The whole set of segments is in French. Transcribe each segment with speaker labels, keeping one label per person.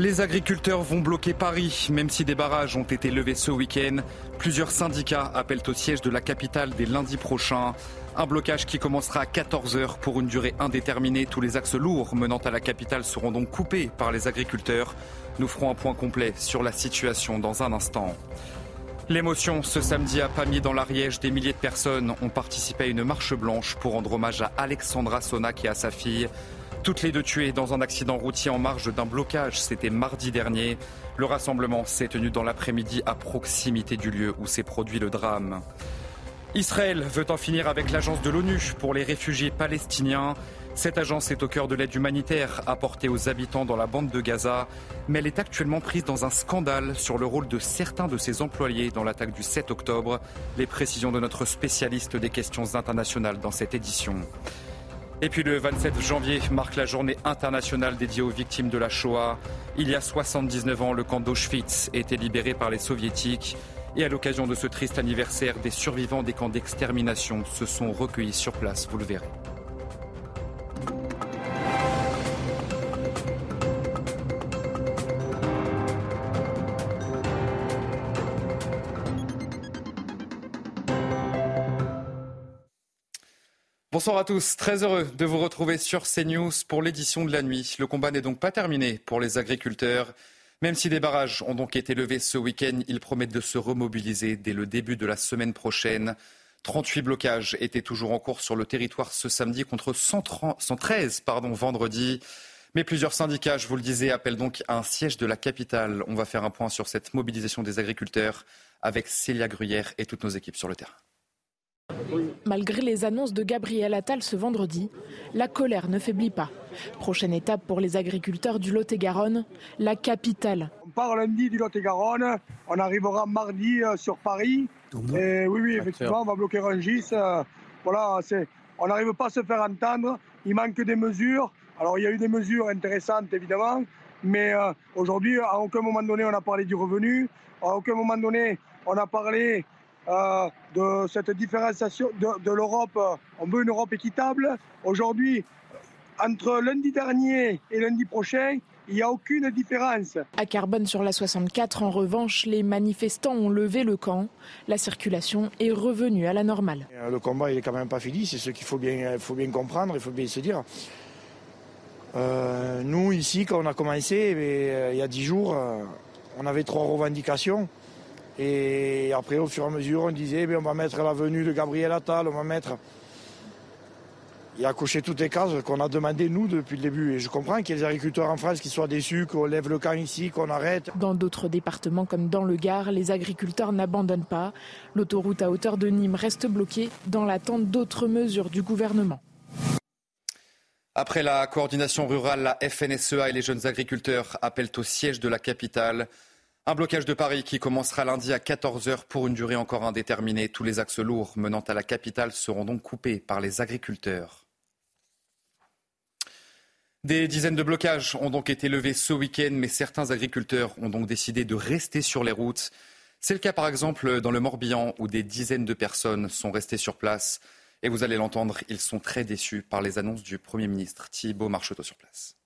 Speaker 1: Les agriculteurs vont bloquer Paris, même si des barrages ont été levés ce week-end. Plusieurs syndicats appellent au siège de la capitale dès lundi prochain. Un blocage qui commencera à 14h pour une durée indéterminée. Tous les axes lourds menant à la capitale seront donc coupés par les agriculteurs. Nous ferons un point complet sur la situation dans un instant. L'émotion ce samedi à Pamiers dans l'Ariège, des milliers de personnes ont participé à une marche blanche pour rendre hommage à Alexandra Sonac et à sa fille. Toutes les deux tuées dans un accident routier en marge d'un blocage, c'était mardi dernier. Le rassemblement s'est tenu dans l'après-midi à proximité du lieu où s'est produit le drame. Israël veut en finir avec l'agence de l'ONU pour les réfugiés palestiniens. Cette agence est au cœur de l'aide humanitaire apportée aux habitants dans la bande de Gaza, mais elle est actuellement prise dans un scandale sur le rôle de certains de ses employés dans l'attaque du 7 octobre. Les précisions de notre spécialiste des questions internationales dans cette édition. Et puis le 27 janvier marque la journée internationale dédiée aux victimes de la Shoah. Il y a 79 ans, le camp d'Auschwitz était libéré par les soviétiques. Et à l'occasion de ce triste anniversaire, des survivants des camps d'extermination se sont recueillis sur place, vous le verrez. Bonsoir à tous, très heureux de vous retrouver sur CNews pour l'édition de la nuit. Le combat n'est donc pas terminé pour les agriculteurs. Même si des barrages ont donc été levés ce week-end, ils promettent de se remobiliser dès le début de la semaine prochaine. 38 blocages étaient toujours en cours sur le territoire ce samedi contre 113 pardon, vendredi. Mais plusieurs syndicats, je vous le disais, appellent donc à un siège de la capitale. On va faire un point sur cette mobilisation des agriculteurs avec Célia Gruyère et toutes nos équipes sur le terrain.
Speaker 2: Malgré les annonces de Gabriel Attal ce vendredi, la colère ne faiblit pas. Prochaine étape pour les agriculteurs du Lot-et-Garonne, la capitale.
Speaker 3: On part lundi du Lot-et-Garonne, on arrivera mardi euh, sur Paris. Et oui, oui, effectivement, on va bloquer Rungis. Euh, voilà, on n'arrive pas à se faire entendre. Il manque des mesures. Alors, il y a eu des mesures intéressantes, évidemment. Mais euh, aujourd'hui, à aucun moment donné, on a parlé du revenu. À aucun moment donné, on a parlé euh, de cette différenciation de, l'Europe. On veut une Europe équitable. Aujourd'hui, entre lundi dernier et lundi prochain, il n'y a aucune différence.
Speaker 2: À Carbone sur la 64, en revanche, les manifestants ont levé le camp. La circulation est revenue à la normale.
Speaker 4: Euh, le combat, il n'est quand même pas fini. C'est ce qu'il faut bien, faut bien comprendre, il faut bien se dire. Euh, nous, ici, quand on a commencé, eh il y a dix jours, on avait trois revendications. Et après, au fur et à mesure, on disait, eh on va mettre la venue de Gabriel Attal, on va mettre... Il a coché toutes les cases qu'on a demandé, nous, depuis le début. Et je comprends qu'il y ait des agriculteurs en France qui soient déçus, qu'on lève le camp ici, qu'on arrête.
Speaker 2: Dans d'autres départements, comme dans le Gard, les agriculteurs n'abandonnent pas. L'autoroute à hauteur de Nîmes reste bloquée dans l'attente d'autres mesures du gouvernement.
Speaker 1: Après la coordination rurale, la FNSEA et les jeunes agriculteurs appellent au siège de la capitale. Un blocage de Paris qui commencera lundi à 14h pour une durée encore indéterminée. Tous les axes lourds menant à la capitale seront donc coupés par les agriculteurs. Des dizaines de blocages ont donc été levés ce week-end, mais certains agriculteurs ont donc décidé de rester sur les routes. C'est le cas par exemple dans le Morbihan où des dizaines de personnes sont restées sur place. Et vous allez l'entendre, ils sont très déçus par les annonces du Premier ministre Thibault Marcheteau sur place.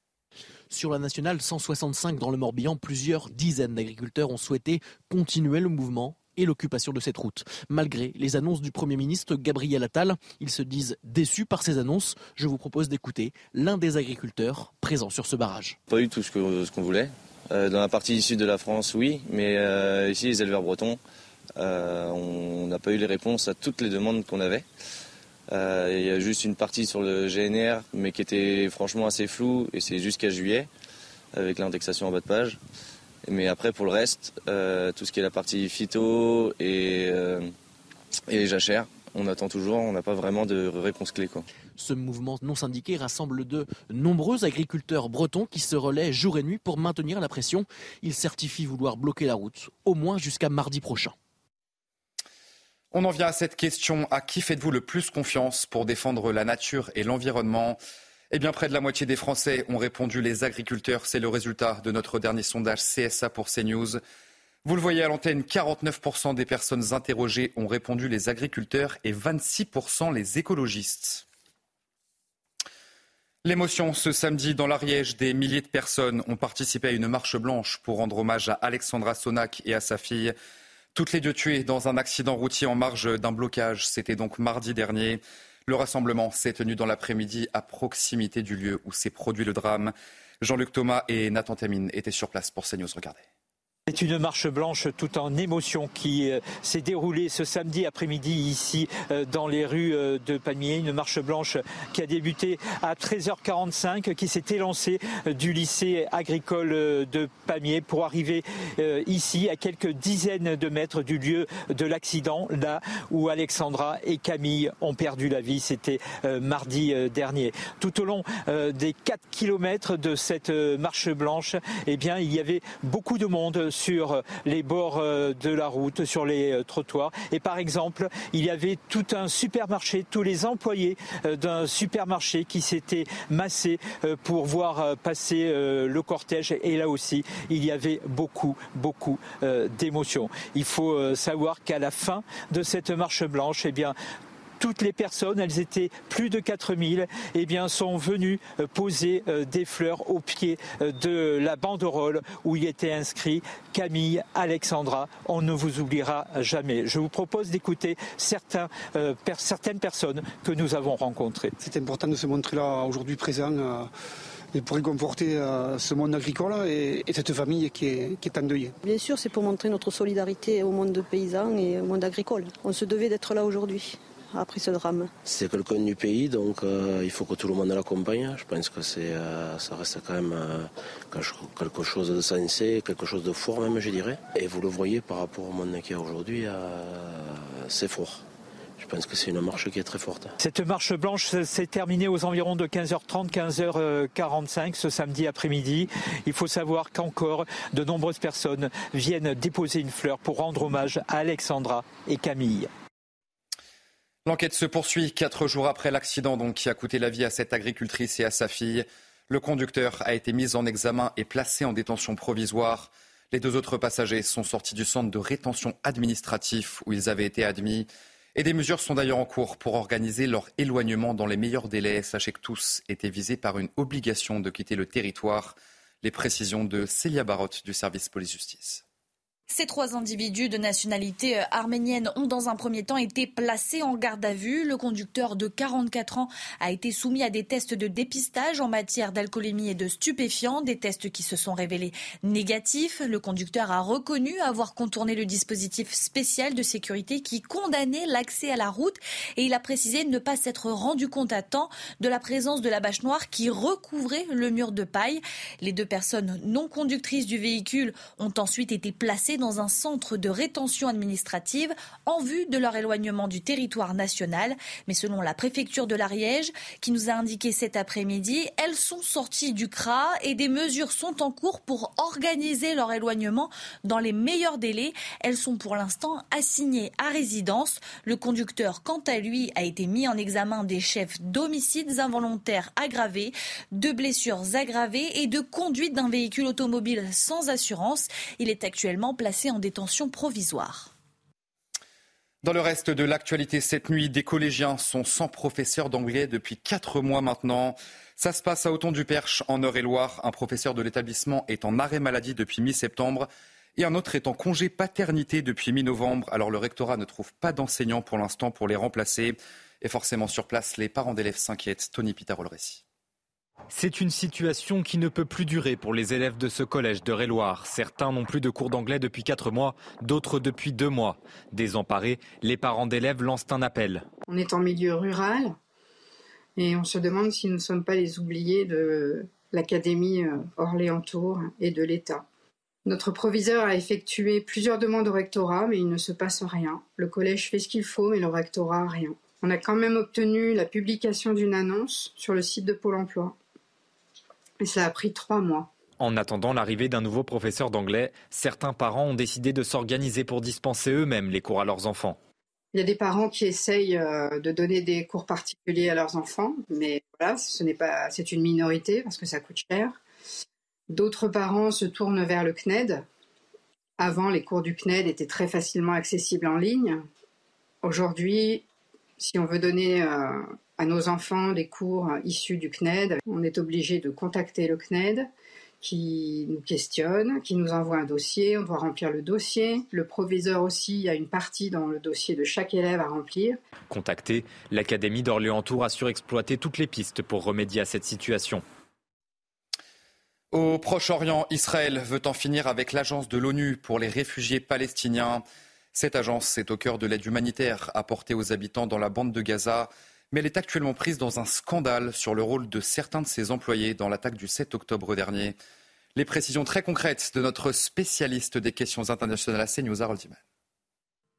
Speaker 5: Sur la nationale 165 dans le Morbihan, plusieurs dizaines d'agriculteurs ont souhaité continuer le mouvement et l'occupation de cette route. Malgré les annonces du Premier ministre Gabriel Attal, ils se disent déçus par ces annonces. Je vous propose d'écouter l'un des agriculteurs présents sur ce barrage.
Speaker 6: Pas eu tout ce qu'on voulait. Euh, dans la partie sud de la France, oui, mais euh, ici, les éleveurs bretons, euh, on n'a pas eu les réponses à toutes les demandes qu'on avait. Euh, il y a juste une partie sur le GNR, mais qui était franchement assez floue, et c'est jusqu'à juillet, avec l'indexation en bas de page. Mais après, pour le reste, euh, tout ce qui est la partie phyto et, euh, et les jachères, on attend toujours, on n'a pas vraiment de réponse clé.
Speaker 5: Ce mouvement non syndiqué rassemble de nombreux agriculteurs bretons qui se relaient jour et nuit pour maintenir la pression. Ils certifient vouloir bloquer la route, au moins jusqu'à mardi prochain.
Speaker 1: On en vient à cette question. À qui faites-vous le plus confiance pour défendre la nature et l'environnement? Eh bien, près de la moitié des Français ont répondu les agriculteurs. C'est le résultat de notre dernier sondage CSA pour CNews. Vous le voyez à l'antenne, 49% des personnes interrogées ont répondu les agriculteurs et 26% les écologistes. L'émotion ce samedi dans l'Ariège, des milliers de personnes ont participé à une marche blanche pour rendre hommage à Alexandra Sonac et à sa fille. Toutes les deux tuées dans un accident routier en marge d'un blocage. C'était donc mardi dernier. Le rassemblement s'est tenu dans l'après-midi à proximité du lieu où s'est produit le drame. Jean-Luc Thomas et Nathan Tamine étaient sur place pour CNews. Regardez.
Speaker 7: C'est une marche blanche tout en émotion qui euh, s'est déroulée ce samedi après-midi ici euh, dans les rues euh, de Pamiers. Une marche blanche qui a débuté à 13h45, qui s'est élancée du lycée agricole de Pamiers pour arriver ici à quelques dizaines de mètres du lieu de l'accident, là où Alexandra et Camille ont perdu la vie. C'était mardi dernier. Tout au long des 4 kilomètres de cette marche blanche, eh bien, il y avait beaucoup de monde sur les bords euh, de la route, sur les euh, trottoirs. Et par exemple, il y avait tout un supermarché, tous les employés euh, d'un supermarché qui s'étaient massés pour voir passer le cortège. Et là aussi, il y avait beaucoup, beaucoup d'émotions. Il faut savoir qu'à la fin de cette marche blanche, eh bien, toutes les personnes, elles étaient plus de 4000, eh bien, sont venues euh, poser euh, des fleurs au pied euh, de la banderole où il était inscrit Camille, Alexandra, on ne vous oubliera jamais. Je vous propose d'écouter certaines personnes que nous avons rencontrées.
Speaker 8: C'est important de se montrer là aujourd'hui présent et pour réconforter ce monde agricole et, cette famille qui est, qui est endeuillée.
Speaker 9: Bien sûr, c'est pour montrer notre solidarité au monde de paysans et au monde agricole. On se devait d'être là aujourd'hui après ce drame.
Speaker 10: C'est quelqu'un du pays, donc euh, il faut que tout le monde l'accompagne. Je pense que c'est, euh, ça reste quand même euh, quelque chose de sensé, quelque chose de fort même, je dirais. Et vous le voyez par rapport au monde qu'il y a aujourd'hui, c'est fort. Je pense que c'est une marche qui est très forte.
Speaker 7: Cette marche blanche s'est terminée aux environs de 15h30, 15h45 ce samedi après-midi. Il faut savoir qu'encore de nombreuses personnes viennent déposer une fleur pour rendre hommage à Alexandra et Camille.
Speaker 1: L'enquête se poursuit quatre jours après l'accident qui a coûté la vie à cette agricultrice et à sa fille. Le conducteur a été mis en examen et placé en détention provisoire. Les deux autres passagers sont sortis du centre de rétention administratif où ils avaient été admis. Et des mesures sont d'ailleurs en cours pour organiser leur éloignement dans les meilleurs délais. Sachez que tous étaient visés par une obligation de quitter le territoire. Les précisions de Célia Barotte du service police-justice.
Speaker 11: Ces trois individus de nationalité euh, arménienne ont dans un premier temps été placés en garde à vue. Le conducteur de 44 ans a été soumis à des tests de dépistage en matière d'alcoolémie et de stupéfiants, des tests qui se sont révélés négatifs. Le conducteur a reconnu avoir contourné le dispositif spécial de sécurité qui condamnait l'accès à la route et il a précisé ne pas s'être rendu compte à temps de la présence de la bâche noire qui recouvrait le mur de paille. Les deux personnes non conductrices du véhicule ont ensuite été placées dans un centre de rétention administrative en vue de leur éloignement du territoire national. Mais selon la préfecture de l'Ariège, qui nous a indiqué cet après-midi, elles sont sorties du CRA et des mesures sont en cours pour organiser leur éloignement dans les meilleurs délais. Elles sont pour l'instant assignées à résidence. Le conducteur, quant à lui, a été mis en examen des chefs d'homicides involontaires aggravés, de blessures aggravées et de conduite d'un véhicule automobile sans assurance. Il est actuellement placé en détention provisoire.
Speaker 1: Dans le reste de l'actualité cette nuit, des collégiens sont sans professeur d'anglais depuis quatre mois maintenant. Ça se passe à Auton-du-Perche, en Eure-et-Loire. Un professeur de l'établissement est en arrêt maladie depuis mi-septembre et un autre est en congé paternité depuis mi-novembre. Alors le rectorat ne trouve pas d'enseignants pour l'instant pour les remplacer. Et forcément sur place, les parents d'élèves s'inquiètent. Tony Pitaro le récit.
Speaker 12: C'est une situation qui ne peut plus durer pour les élèves de ce collège de Réloir. Certains n'ont plus de cours d'anglais depuis quatre mois, d'autres depuis deux mois. Désemparés, les parents d'élèves lancent un appel.
Speaker 13: On est en milieu rural et on se demande si nous ne sommes pas les oubliés de l'Académie euh, Orléans-Tours et de l'État. Notre proviseur a effectué plusieurs demandes au rectorat, mais il ne se passe rien. Le collège fait ce qu'il faut, mais le rectorat rien. On a quand même obtenu la publication d'une annonce sur le site de Pôle Emploi. Et ça a pris trois mois.
Speaker 12: En attendant l'arrivée d'un nouveau professeur d'anglais, certains parents ont décidé de s'organiser pour dispenser eux-mêmes les cours à leurs enfants.
Speaker 13: Il y a des parents qui essayent euh, de donner des cours particuliers à leurs enfants, mais voilà, ce n'est pas, c'est une minorité parce que ça coûte cher. D'autres parents se tournent vers le CNED. Avant, les cours du CNED étaient très facilement accessibles en ligne. Aujourd'hui, si on veut donner euh, à nos enfants des cours issus du CNED, on est obligé de contacter le CNED qui nous questionne, qui nous envoie un dossier, on doit remplir le dossier. Le proviseur aussi a une partie dans le dossier de chaque élève à remplir.
Speaker 12: Contacté, l'Académie d'Orléans-Tours a exploiter toutes les pistes pour remédier à cette situation.
Speaker 1: Au Proche-Orient, Israël veut en finir avec l'agence de l'ONU pour les réfugiés palestiniens. Cette agence est au cœur de l'aide humanitaire apportée aux habitants dans la bande de Gaza, mais elle est actuellement prise dans un scandale sur le rôle de certains de ses employés dans l'attaque du 7 octobre dernier. Les précisions très concrètes de notre spécialiste des questions internationales à CNews,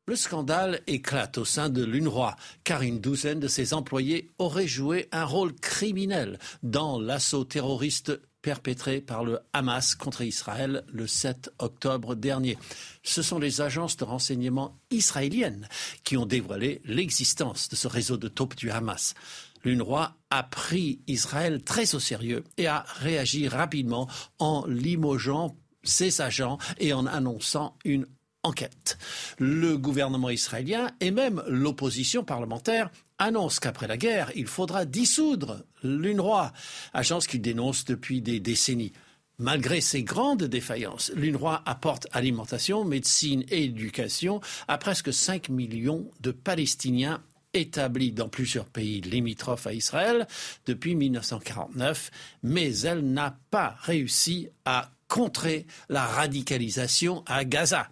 Speaker 14: le scandale éclate au sein de l'UNRWA, car une douzaine de ses employés auraient joué un rôle criminel dans l'assaut terroriste perpétré par le Hamas contre Israël le 7 octobre dernier. Ce sont les agences de renseignement israéliennes qui ont dévoilé l'existence de ce réseau de taupes du Hamas. L'UNRWA a pris Israël très au sérieux et a réagi rapidement en limogeant ses agents et en annonçant une enquête. Le gouvernement israélien et même l'opposition parlementaire annonce qu'après la guerre, il faudra dissoudre l'UNRWA, agence qu'il dénonce depuis des décennies. Malgré ces grandes défaillances, l'UNRWA apporte alimentation, médecine et éducation à presque 5 millions de Palestiniens établis dans plusieurs pays limitrophes à Israël depuis 1949, mais elle n'a pas réussi à contrer la radicalisation à Gaza.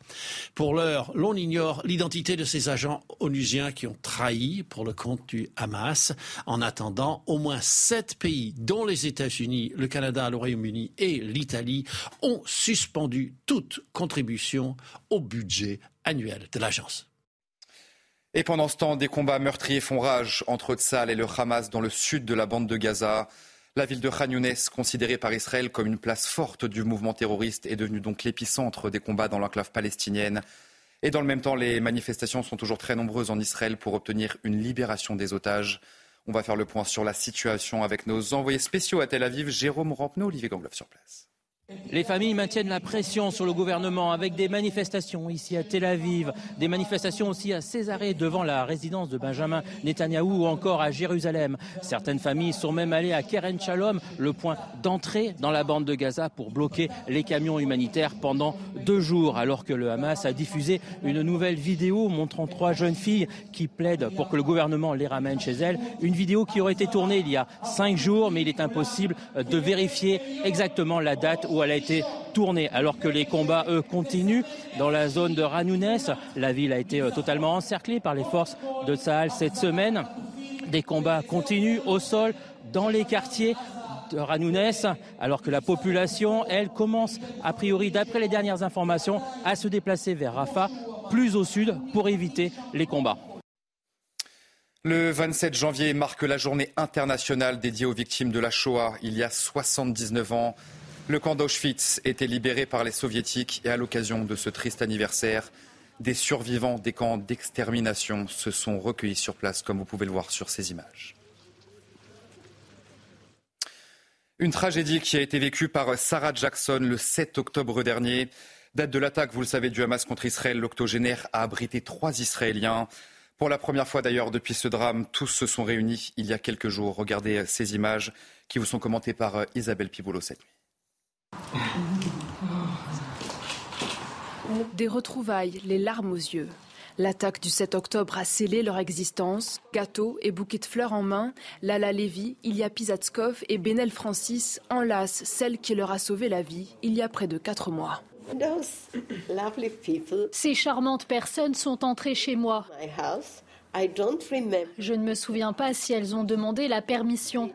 Speaker 14: Pour l'heure, l'on ignore l'identité de ces agents onusiens qui ont trahi pour le compte du Hamas. En attendant, au moins sept pays, dont les États-Unis, le Canada, le Royaume-Uni et l'Italie, ont suspendu toute contribution au budget annuel de l'agence.
Speaker 1: Et pendant ce temps, des combats meurtriers font rage entre Tzal et le Hamas dans le sud de la bande de Gaza. La ville de Khan Younes, considérée par Israël comme une place forte du mouvement terroriste, est devenue donc l'épicentre des combats dans l'enclave palestinienne. Et dans le même temps, les manifestations sont toujours très nombreuses en Israël pour obtenir une libération des otages. On va faire le point sur la situation avec nos envoyés spéciaux à Tel Aviv, Jérôme Rampenot, Olivier Gangloff sur place.
Speaker 15: Les familles maintiennent la pression sur le gouvernement avec des manifestations ici à Tel Aviv, des manifestations aussi à Césarée devant la résidence de Benjamin Netanyahou ou encore à Jérusalem. Certaines familles sont même allées à Keren Shalom, le point d'entrée dans la bande de Gaza pour bloquer les camions humanitaires pendant deux jours alors que le Hamas a diffusé une nouvelle vidéo montrant trois jeunes filles qui plaident pour que le gouvernement les ramène chez elles. Une vidéo qui aurait été tournée il y a cinq jours mais il est impossible de vérifier exactement la date elle a été tournée. Alors que les combats, eux, continuent dans la zone de Ranounès. La ville a été euh, totalement encerclée par les forces de Sahel cette semaine. Des combats continuent au sol, dans les quartiers de Ranounès, alors que la population, elle, commence, a priori, d'après les dernières informations, à se déplacer vers Rafah, plus au sud, pour éviter les combats.
Speaker 1: Le 27 janvier marque la journée internationale dédiée aux victimes de la Shoah. Il y a 79 ans, le camp d'Auschwitz était libéré par les soviétiques et à l'occasion de ce triste anniversaire, des survivants des camps d'extermination se sont recueillis sur place, comme vous pouvez le voir sur ces images. Une tragédie qui a été vécue par Sarah Jackson le 7 octobre dernier. Date de l'attaque, vous le savez, du Hamas contre Israël, l'octogénaire a abrité trois Israéliens. Pour la première fois d'ailleurs depuis ce drame, tous se sont réunis il y a quelques jours. Regardez ces images qui vous sont commentées par Isabelle Piboulot cette nuit.
Speaker 2: Des retrouvailles, les larmes aux yeux. L'attaque du 7 octobre a scellé leur existence. Gâteaux et bouquets de fleurs en main, Lala Lévy, Ilya Pizatskov et Benel Francis enlacent celle qui leur a sauvé la vie il y a près de quatre mois.
Speaker 16: Ces charmantes personnes sont entrées chez moi. Je ne me souviens pas si elles ont demandé la permission.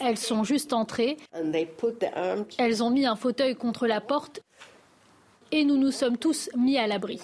Speaker 16: Elles sont juste entrées. Elles ont mis un fauteuil contre la porte et nous nous sommes tous mis à l'abri.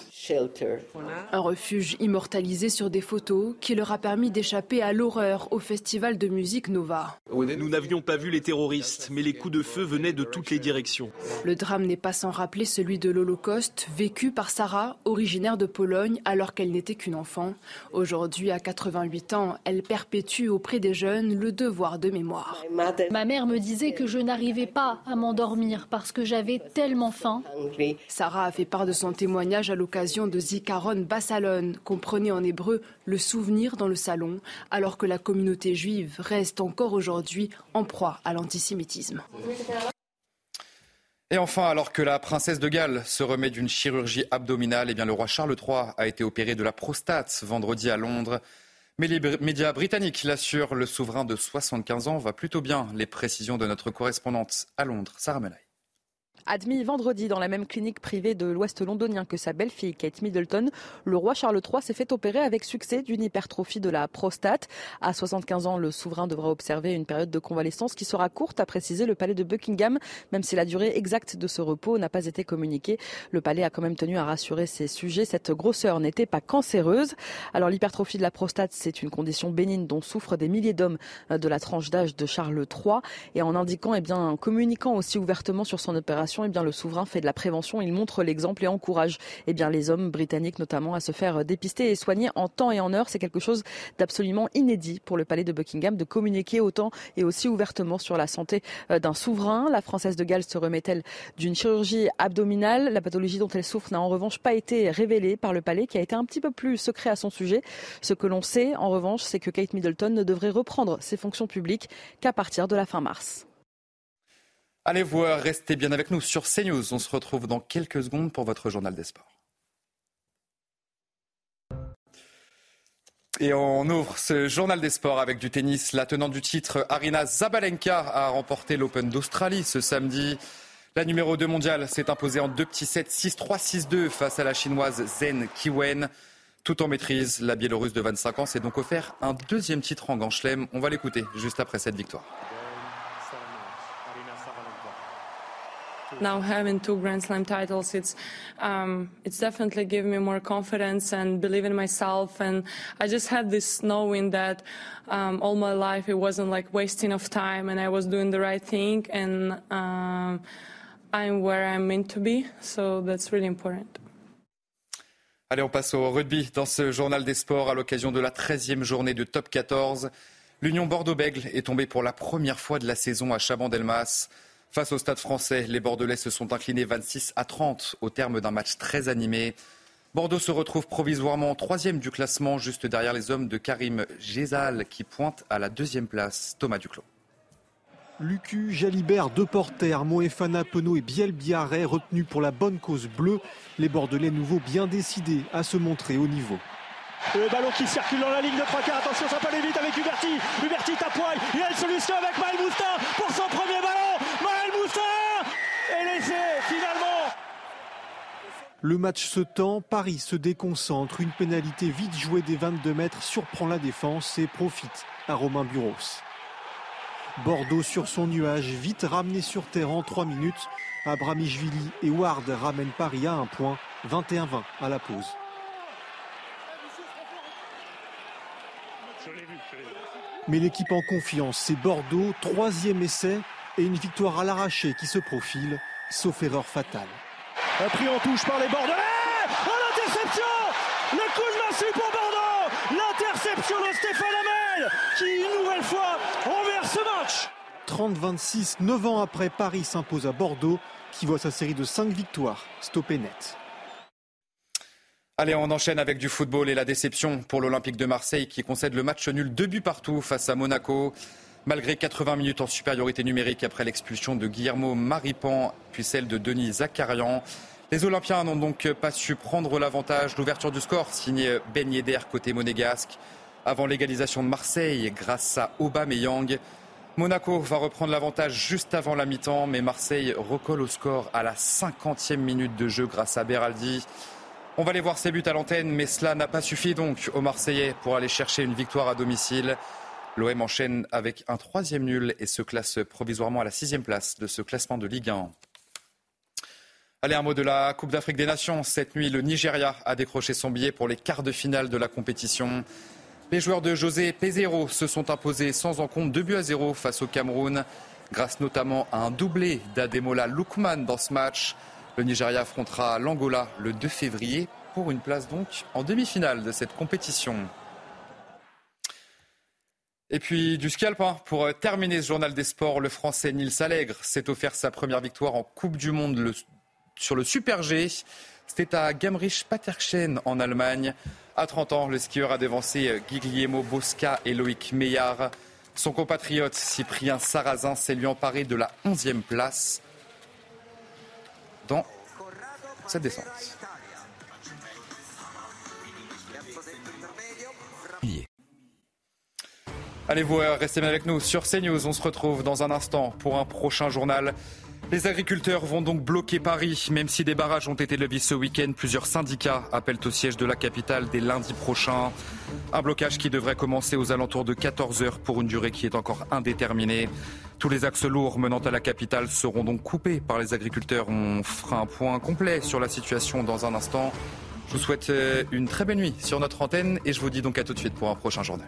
Speaker 2: Un refuge immortalisé sur des photos qui leur a permis d'échapper à l'horreur au festival de musique Nova.
Speaker 17: Nous n'avions pas vu les terroristes, mais les coups de feu venaient de toutes les directions.
Speaker 2: Le drame n'est pas sans rappeler celui de l'Holocauste vécu par Sarah, originaire de Pologne alors qu'elle n'était qu'une enfant. Aujourd'hui, à 88 ans, elle perpétue auprès des jeunes le devoir de mémoire.
Speaker 16: Ma mère me disait que je n'arrivais pas à m'endormir parce que j'avais tellement faim.
Speaker 2: Sarah a fait part de son témoignage à l'occasion de Zikaron Bassalon, comprenait en hébreu le souvenir dans le salon, alors que la communauté juive reste encore aujourd'hui en proie à l'antisémitisme.
Speaker 1: Et enfin, alors que la princesse de Galles se remet d'une chirurgie abdominale, eh bien, le roi Charles III a été opéré de la prostate vendredi à Londres. Mais les médias britanniques l'assurent, le souverain de 75 ans va plutôt bien. Les précisions de notre correspondante à Londres, Sarah Melay.
Speaker 18: Admis vendredi dans la même clinique privée de l'Ouest londonien que sa belle-fille Kate Middleton, le roi Charles III s'est fait opérer avec succès d'une hypertrophie de la prostate. À 75 ans, le souverain devra observer une période de convalescence qui sera courte, a précisé le palais de Buckingham, même si la durée exacte de ce repos n'a pas été communiquée. Le palais a quand même tenu à rassurer ses sujets. Cette grosseur n'était pas cancéreuse. Alors l'hypertrophie de la prostate, c'est une condition bénigne dont souffrent des milliers d'hommes de la tranche d'âge de Charles III. Et en indiquant, eh bien, en communiquant aussi ouvertement sur son opération, eh bien, le souverain fait de la prévention, il montre l'exemple et encourage eh bien, les hommes britanniques notamment à se faire dépister et soigner en temps et en heure. C'est quelque chose d'absolument inédit pour le palais de Buckingham de communiquer autant et aussi ouvertement sur la santé euh, d'un souverain. La française de Galles se remet-elle d'une chirurgie abdominale? La pathologie dont elle souffre n'a en revanche pas été révélée par le palais qui a été un petit peu plus secret à son sujet. Ce que l'on sait en revanche, c'est que Kate Middleton ne devrait reprendre ses fonctions publiques qu'à partir de la fin mars.
Speaker 1: Allez voir, restez bien avec nous sur CNews. On se retrouve dans quelques secondes pour votre journal des sports. Et on ouvre ce journal des sports avec du tennis. La tenante du titre, Arina Zabalenka, a remporté l'Open d'Australie ce samedi. La numéro 2 mondiale s'est imposée en deux petits sets 6-3, 6-2 face à la chinoise Zhen Kiwen. Tout en maîtrise, la biélorusse de 25 ans s'est donc offert un deuxième titre en Grand. On va l'écouter juste après cette victoire.
Speaker 19: Now having two Grand Slam titles, it's um, it's definitely given me more confidence and believe in myself. And I just had this knowing that um, all my life it wasn't like wasting of time, and I was doing the right thing, and um, I'm where I'm meant to be. So that's really important.
Speaker 1: Allez, on passe au rugby dans ce journal des sports à l'occasion de la 13e journée de Top 14. L'Union Bordeaux-Bègle est tombée pour la première fois de la saison à Chabandelmas. Face au stade français, les Bordelais se sont inclinés 26 à 30 au terme d'un match très animé. Bordeaux se retrouve provisoirement troisième du classement, juste derrière les hommes de Karim Gézal qui pointe à la deuxième place. Thomas Duclos.
Speaker 20: Lucu, Jalibert, Deporter, Moefana, Penaud et Biel Biarret retenus pour la bonne cause bleue. Les Bordelais nouveaux bien décidés à se montrer au niveau.
Speaker 21: Le ballon qui circule dans la ligne de 3 quarts. Attention, ça peut aller vite avec Huberti. Huberti tape poil. Il a une solution avec Maël Moustin pour son premier ballon. Maël Moustin Et l'essai
Speaker 20: Le match se tend, Paris se déconcentre, une pénalité vite jouée des 22 mètres surprend la défense et profite à Romain Buros. Bordeaux sur son nuage, vite ramené sur terre en 3 minutes. Abramishvili et Ward ramènent Paris à un point, 21-20 à la pause. Mais l'équipe en confiance, c'est Bordeaux, troisième essai et une victoire à l'arraché qui se profile, sauf erreur fatale.
Speaker 21: Un prix en touche par les Bordelais Oh l'interception Le coup de massue pour Bordeaux L'interception de Stéphane Hamel qui une nouvelle fois renverse ce match
Speaker 20: 30-26, 9 ans après, Paris s'impose à Bordeaux qui voit sa série de 5 victoires stoppée net.
Speaker 1: Allez, on enchaîne avec du football et la déception pour l'Olympique de Marseille qui concède le match nul deux buts partout face à Monaco. Malgré 80 minutes en supériorité numérique après l'expulsion de Guillermo Maripan puis celle de Denis Zakarian, les Olympiens n'ont donc pas su prendre l'avantage. L'ouverture du score signée Ben Yedder côté monégasque avant l'égalisation de Marseille grâce à Aubameyang. Monaco va reprendre l'avantage juste avant la mi-temps, mais Marseille recolle au score à la 50e minute de jeu grâce à Beraldi. On va aller voir ses buts à l'antenne, mais cela n'a pas suffi donc aux Marseillais pour aller chercher une victoire à domicile. L'OM enchaîne avec un troisième nul et se classe provisoirement à la sixième place de ce classement de Ligue 1. Allez, un mot de la Coupe d'Afrique des Nations. Cette nuit, le Nigeria a décroché son billet pour les quarts de finale de la compétition. Les joueurs de José Pezero se sont imposés sans encombre 2 buts à 0 face au Cameroun, grâce notamment à un doublé d'Ademola Lukman dans ce match. Le Nigeria affrontera l'Angola le 2 février pour une place donc en demi-finale de cette compétition. Et puis du ski alpin. Pour terminer ce journal des sports, le Français Nils Allègre s'est offert sa première victoire en Coupe du Monde sur le Super G. C'était à Gamrich-Paterchen en Allemagne. À 30 ans, le skieur a dévancé Guglielmo Bosca et Loïc Meillard. Son compatriote Cyprien Sarrazin s'est lui emparé de la 11e place dans cette descente. Allez vous restez avec nous sur CNews. On se retrouve dans un instant pour un prochain journal. Les agriculteurs vont donc bloquer Paris, même si des barrages ont été levés ce week-end. Plusieurs syndicats appellent au siège de la capitale dès lundi prochain. Un blocage qui devrait commencer aux alentours de 14 heures pour une durée qui est encore indéterminée. Tous les axes lourds menant à la capitale seront donc coupés par les agriculteurs. On fera un point complet sur la situation dans un instant. Je vous souhaite euh, une très belle nuit sur notre antenne et je vous dis donc à tout de suite pour un prochain journal.